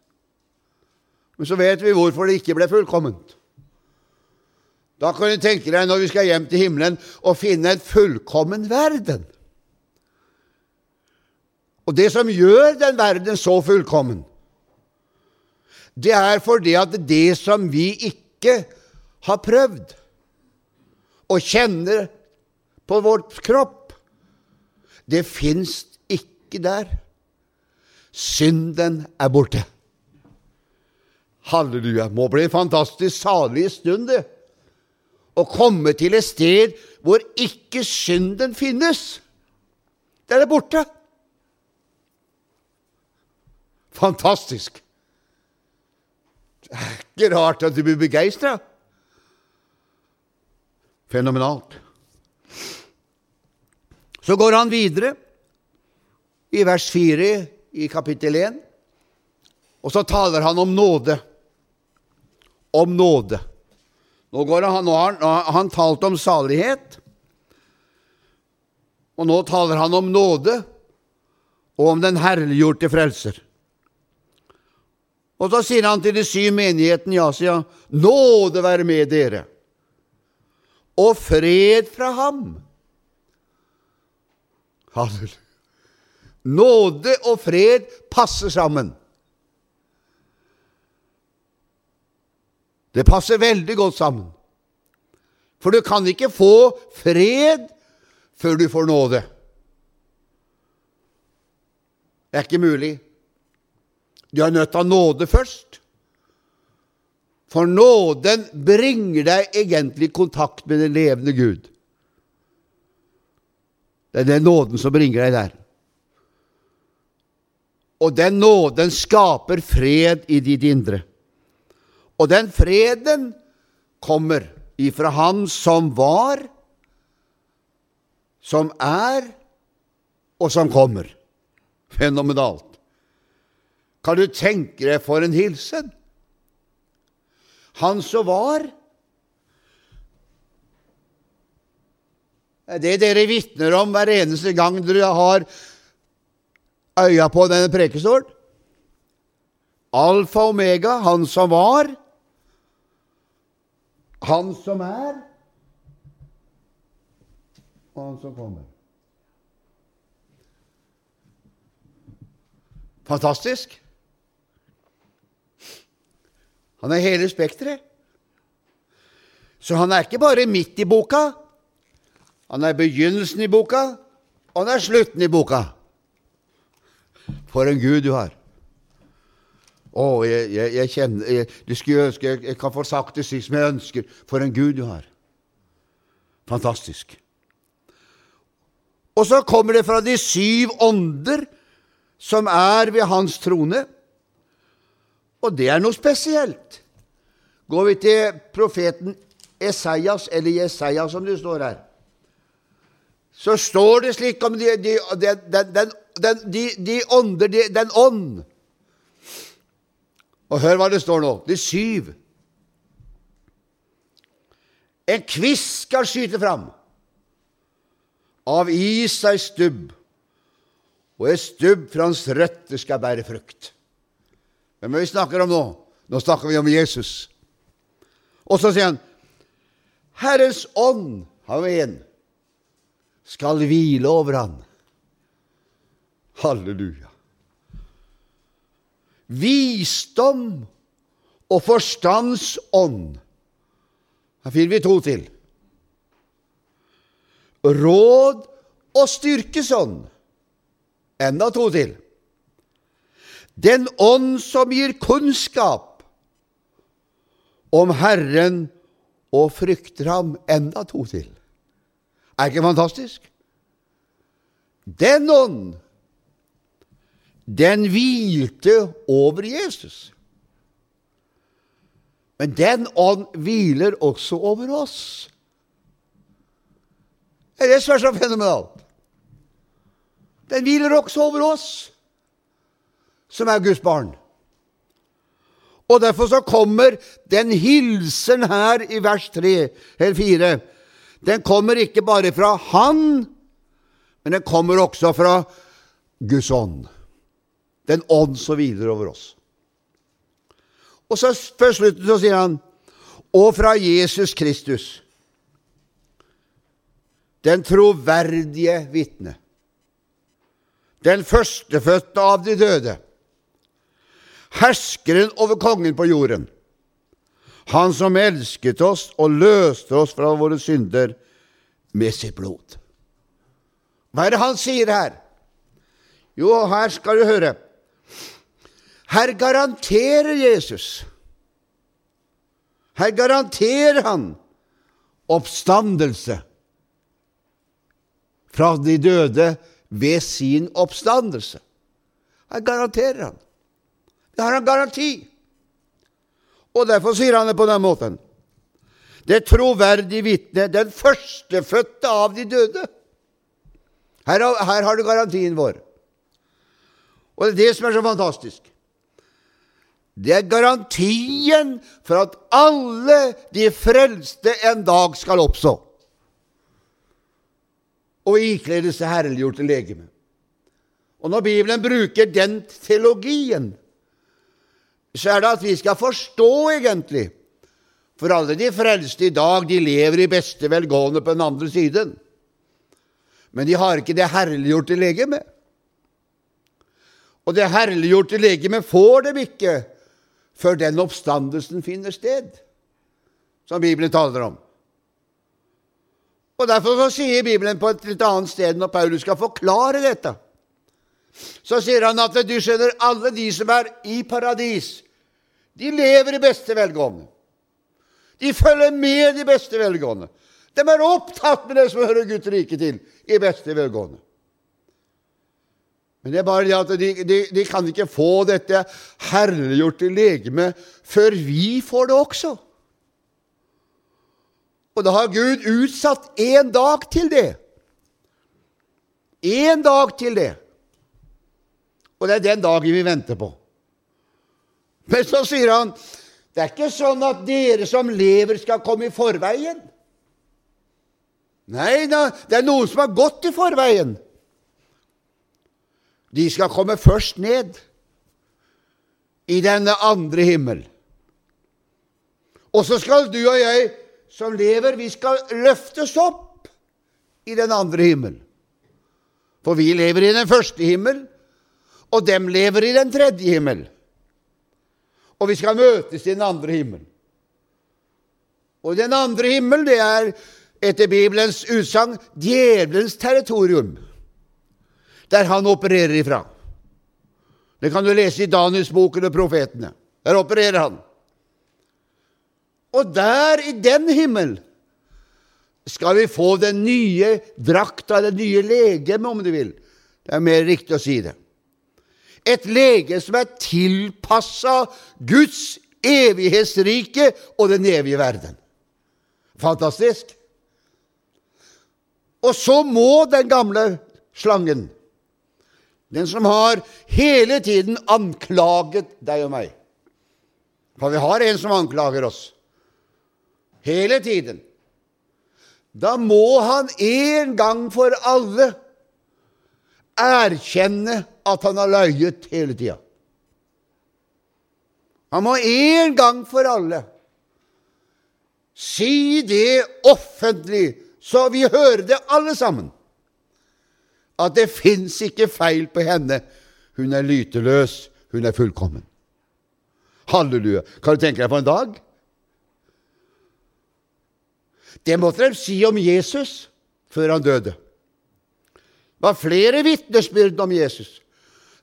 Men så vet vi hvorfor det ikke ble fullkomment. Da kan du tenke deg, når vi skal hjem til himmelen, å finne en fullkommen verden. Og det som gjør den verden så fullkommen, det er fordi at det som vi ikke har prøvd og kjenner på vårt kropp, det fins ikke der. Synden er borte. Halleluja. Må bli en fantastisk salig stund, det. Å komme til et sted hvor ikke synden finnes. Den er borte. Fantastisk. Det er ikke rart at du blir begeistra. Fenomenalt. Så går han videre i vers 4 i kapittel 1, og så taler han om nåde. Om nåde. Nå, han, nå har han, han talt om salighet, og nå taler han om nåde og om den herliggjorte frelser. Og så sier han til de syv menighetene i Asia, nåde være med dere, og fred fra ham Halleluja. Nåde og fred passer sammen. Det passer veldig godt sammen. For du kan ikke få fred før du får nåde. Det er ikke mulig. Du er nødt til å ha nåde først. For nåden bringer deg egentlig i kontakt med den levende Gud. Det er den nåden som bringer deg der. Og den nåden skaper fred i ditt indre. Og den freden kommer ifra Han som var, som er, og som kommer. Fenomenalt. Kan du tenke deg for en hilsen? Han som var, Det dere vitner om hver eneste gang dere har øya på denne prekestolen. Alfa og omega, han som var, han som er, og han som kommer. Fantastisk. Han er hele spekteret. Så han er ikke bare midt i boka, Han er begynnelsen i boka, og han er slutten i boka. For en Gud du har. Å, jeg, jeg, jeg kjenner jeg, Du skulle ønske jeg, jeg kan få sagt det slik som jeg ønsker. For en Gud du har. Fantastisk. Og så kommer det fra de syv ånder som er ved hans trone. Og det er noe spesielt. Går vi til profeten Esaias, eller Jesaja som det står her, så står det slik om de, de, de, de ånder, den ånd. Og hør hva det står nå. De syv. En kvist skal skyte fram. Av is ei stubb, og et stubb fra hans røtter skal bære frukt. Hvem er vi snakker om nå? Nå snakker vi om Jesus. Og så sier han Herrens ånd, han er en, skal hvile over han. Halleluja. Visdom og forstands ånd. Her finner vi to til. Råd og styrkesånd. Enda to til. Den ånd som gir kunnskap om Herren og frykter ham. Enda to til. Er ikke fantastisk? Den ånd, den hvilte over Jesus. Men den ånd hviler også over oss. Det er det som er så fenomenalt. Den hviler også over oss som er Guds barn. Og Derfor så kommer den hilsen her i vers 3 eller 4. Den kommer ikke bare fra Han, men den kommer også fra Guds ånd. Den ånd som hviler over oss. Og så før slutten så sier han og fra Jesus Kristus, den troverdige vitne, den førstefødte av de døde, herskeren over kongen på jorden, han som elsket oss og løste oss fra våre synder med sitt blod. Hva er det han sier her? Jo, her skal du høre. Her garanterer Jesus Her garanterer han oppstandelse fra de døde ved sin oppstandelse. Her garanterer han. Det har han garanti. Og derfor sier han det på den måten. Det troverdige vitne, den førstefødte av de døde. Her, her har du garantien vår. Og det er det som er så fantastisk. Det er garantien for at alle de frelste en dag skal oppstå og ikledes seg herliggjorte legeme. Og når Bibelen bruker den teologien, så er det at vi skal forstå, egentlig For alle de frelste i dag, de lever i beste velgående på den andre siden. Men de har ikke det herliggjorte legeme. Og det herliggjorte legeme får dem ikke før den oppstandelsen finner sted, som Bibelen taler om. Og Derfor så sier Bibelen på et litt annet sted, når Paulus skal forklare dette, så sier han at du skjønner, alle de som er i paradis, de lever i beste velgående. De følger med i beste velgående. De er opptatt med det som hører Guds rike til, i beste velgående. Men det er bare det at de, de, de kan ikke få dette herliggjorte legeme før vi får det også. Og da har Gud utsatt én dag til det. Én dag til det. Og det er den dagen vi venter på. Men så sier han det er ikke sånn at dere som lever, skal komme i forveien. Nei, det er noen som har gått i forveien. De skal komme først ned i denne andre himmel. Og så skal du og jeg som lever, vi skal løftes opp i den andre himmel. For vi lever i den første himmel, og dem lever i den tredje himmel. Og vi skal møtes i den andre himmel. Og den andre himmel, det er etter Bibelens utsagn, djevelens territorium, der han opererer ifra. Det kan du lese i Danielsboken og profetene. Der opererer han. Og der, i den himmel, skal vi få den nye drakta, det nye legemet, om du vil. Det er mer riktig å si det. Et lege som er tilpassa Guds evighetsrike og den evige verden. Fantastisk. Og så må den gamle slangen, den som har hele tiden anklaget deg og meg For vi har en som anklager oss. Hele tiden. Da må han en gang for alle erkjenne at han har løyet hele tida. Han må en gang for alle si det offentlig, så vi hører det alle sammen, at det fins ikke feil på henne. Hun er lyteløs, hun er fullkommen. Halleluja. Kan du tenke deg på en dag? Det måtte de si om Jesus før han døde. Det var flere vitnesbyrd om Jesus.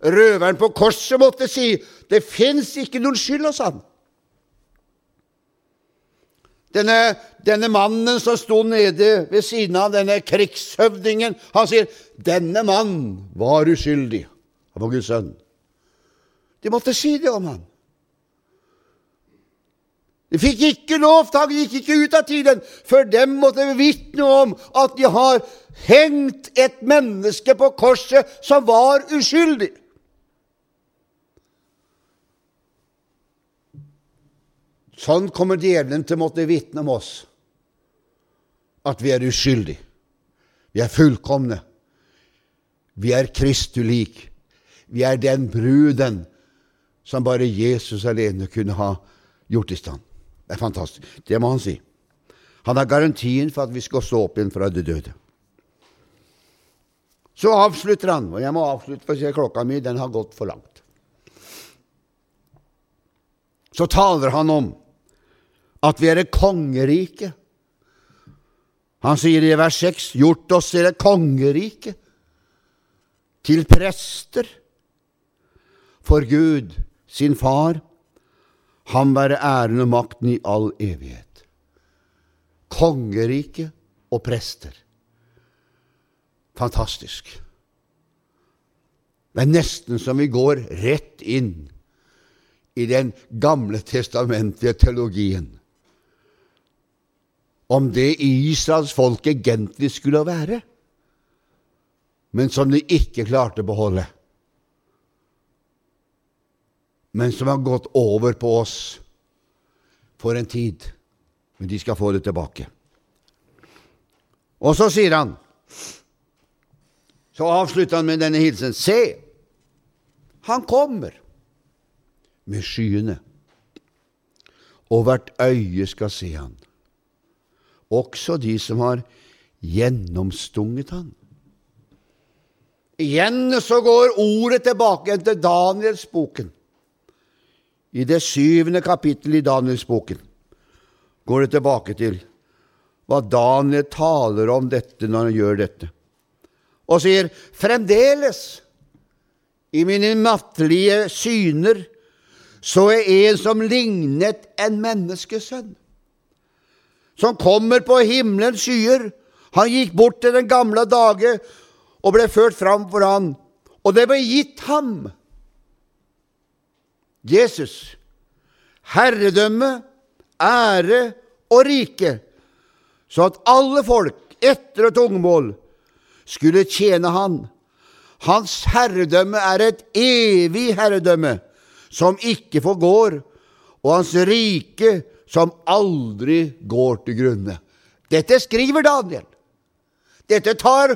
Røveren på korset måtte si det fins ikke noen skyld hos han. Denne, denne, mannen som sto nede ved siden av denne krigshøvdingen, han sier 'Denne mann var uskyldig'. Han var Guds sønn. De måtte si det om han. De fikk ikke lov, han gikk ikke ut av tiden før dem måtte vitne om at de har hengt et menneske på korset som var uskyldig. Sånn kommer djevelen til å måtte vitne om oss, at vi er uskyldige. Vi er fullkomne. Vi er Kristu lik. Vi er den bruden som bare Jesus alene kunne ha gjort i stand. Det er fantastisk. Det må han si. Han har garantien for at vi skal stå opp igjen fra de døde. Så avslutter han, og jeg må avslutte for å se klokka mi den har gått for langt. Så taler han om at vi er et kongerike. Han sier i vers 6 gjort oss til et kongerike, til prester, for Gud, sin far, ham være æren og makten i all evighet. Kongerike og prester. Fantastisk. Det er nesten som vi går rett inn i den gamle testamentlige teologien om det Israels folk egentlig skulle være, men som de ikke klarte å beholde, men som har gått over på oss for en tid. Men de skal få det tilbake. Og så sier han Så avslutter han med denne hilsen. Se, han kommer med skyene, og hvert øye skal se han også de som har gjennomstunget han. Igjen så går ordet tilbake til Danielsboken. I det syvende kapittelet i Danielsboken går det tilbake til hva Daniel taler om dette når han gjør dette, og sier fremdeles i mine nattlige syner så er en som lignet en menneskesønn som kommer på himmelens skyer. Han gikk bort til den gamle dage og ble ført fram for han, og det ble gitt ham, Jesus, herredømme, ære og rike, så at alle folk, etter og tungemål, skulle tjene han. Hans herredømme er et evig herredømme som ikke forgår, og hans rike som aldri går til grunne. Dette skriver Daniel. Dette tar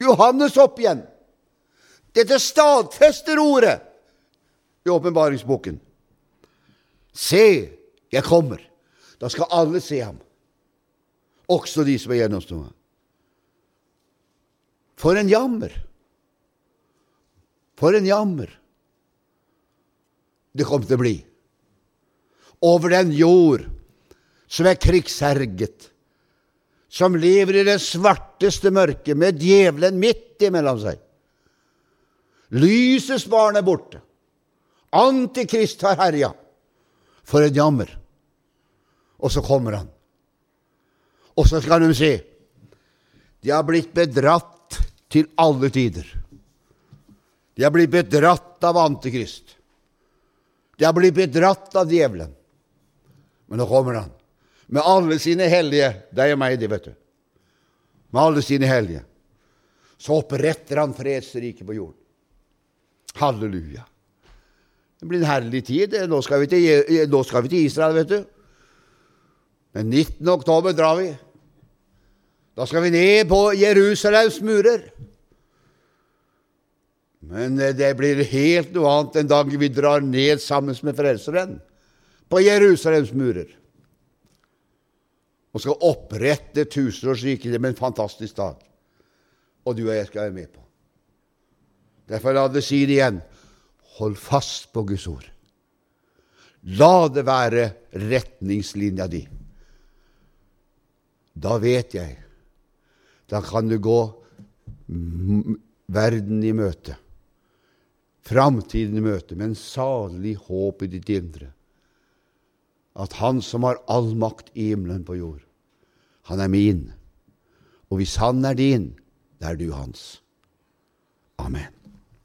Johannes opp igjen. Dette stadfester ordet i åpenbaringsboken. Se, jeg kommer. Da skal alle se ham, også de som er gjennomstående. For en jammer! For en jammer det kom til å bli over den jord som er krigsherget, som lever i det svarteste mørket, med djevelen midt imellom seg. Lysets barn er borte. Antikrist har herja. For en jammer. Og så kommer han. Og så skal de se. De har blitt bedratt til alle tider. De har blitt bedratt av Antikrist. De har blitt bedratt av djevelen. Men nå kommer han. Med alle sine hellige. Deg og meg, det, vet du. Med alle sine hellige. Så oppretter han fredsriket på jorden. Halleluja. Det blir en herlig tid. Nå skal vi til, nå skal vi til Israel, vet du. Men 19. oktober drar vi. Da skal vi ned på Jerusalems murer. Men eh, det blir helt noe annet en dag vi drar ned sammen med Frelseren på Jerusalems murer og skal opprette tusenårsriket. Blir en fantastisk dag. Og du og jeg skal være med på. Derfor la det si det igjen. Hold fast på Guds ord. La det være retningslinja di. Da vet jeg. Da kan du gå verden i møte, framtiden i møte, med en salig håp i ditt indre. At Han som har all makt i himmelen på jord, han er min. Og hvis han er din, da er du hans. Amen.